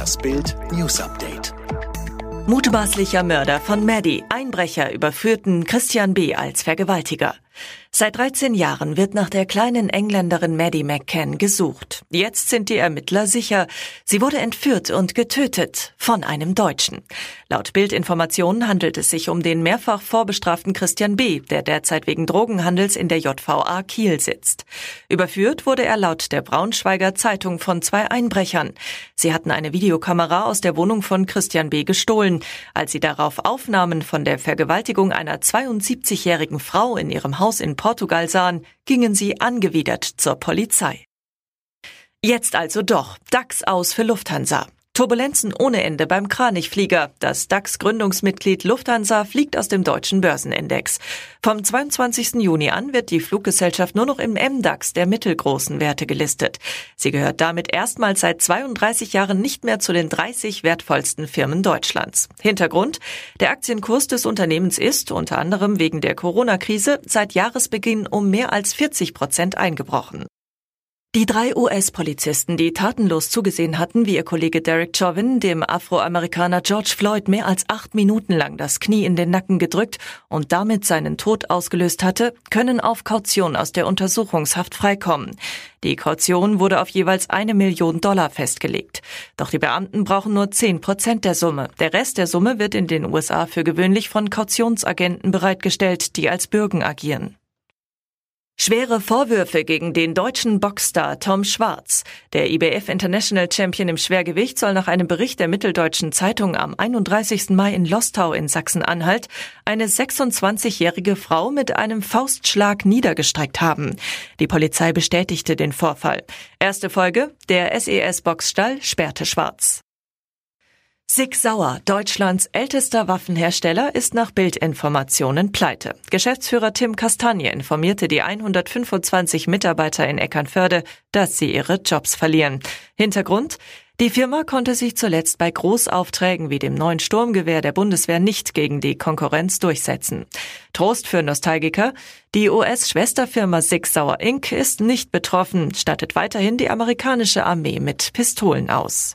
Das Bild News Update. Mutmaßlicher Mörder von Maddie. Einbrecher überführten Christian B. als Vergewaltiger. Seit 13 Jahren wird nach der kleinen Engländerin Maddie McCann gesucht. Jetzt sind die Ermittler sicher. Sie wurde entführt und getötet von einem Deutschen. Laut Bildinformationen handelt es sich um den mehrfach vorbestraften Christian B., der derzeit wegen Drogenhandels in der JVA Kiel sitzt. Überführt wurde er laut der Braunschweiger Zeitung von zwei Einbrechern. Sie hatten eine Videokamera aus der Wohnung von Christian B. gestohlen. Als sie darauf Aufnahmen von der Vergewaltigung einer 72-jährigen Frau in ihrem Haus in Portugal sahen, gingen sie angewidert zur Polizei. Jetzt also doch DAX aus für Lufthansa. Turbulenzen ohne Ende beim Kranichflieger. Das DAX-Gründungsmitglied Lufthansa fliegt aus dem deutschen Börsenindex. Vom 22. Juni an wird die Fluggesellschaft nur noch im MDAX der mittelgroßen Werte gelistet. Sie gehört damit erstmals seit 32 Jahren nicht mehr zu den 30 wertvollsten Firmen Deutschlands. Hintergrund? Der Aktienkurs des Unternehmens ist, unter anderem wegen der Corona-Krise, seit Jahresbeginn um mehr als 40 Prozent eingebrochen. Die drei US-Polizisten, die tatenlos zugesehen hatten, wie ihr Kollege Derek Chauvin dem Afroamerikaner George Floyd mehr als acht Minuten lang das Knie in den Nacken gedrückt und damit seinen Tod ausgelöst hatte, können auf Kaution aus der Untersuchungshaft freikommen. Die Kaution wurde auf jeweils eine Million Dollar festgelegt. Doch die Beamten brauchen nur zehn Prozent der Summe. Der Rest der Summe wird in den USA für gewöhnlich von Kautionsagenten bereitgestellt, die als Bürgen agieren. Schwere Vorwürfe gegen den deutschen Boxstar Tom Schwarz. Der IBF International Champion im Schwergewicht soll nach einem Bericht der Mitteldeutschen Zeitung am 31. Mai in Lostau in Sachsen-Anhalt eine 26-jährige Frau mit einem Faustschlag niedergestreckt haben. Die Polizei bestätigte den Vorfall. Erste Folge, der SES Boxstall sperrte Schwarz. Sig Sauer, Deutschlands ältester Waffenhersteller, ist nach Bildinformationen pleite. Geschäftsführer Tim Kastanje informierte die 125 Mitarbeiter in Eckernförde, dass sie ihre Jobs verlieren. Hintergrund? Die Firma konnte sich zuletzt bei Großaufträgen wie dem neuen Sturmgewehr der Bundeswehr nicht gegen die Konkurrenz durchsetzen. Trost für Nostalgiker. Die US-Schwesterfirma Sig Sauer Inc. ist nicht betroffen, stattet weiterhin die amerikanische Armee mit Pistolen aus.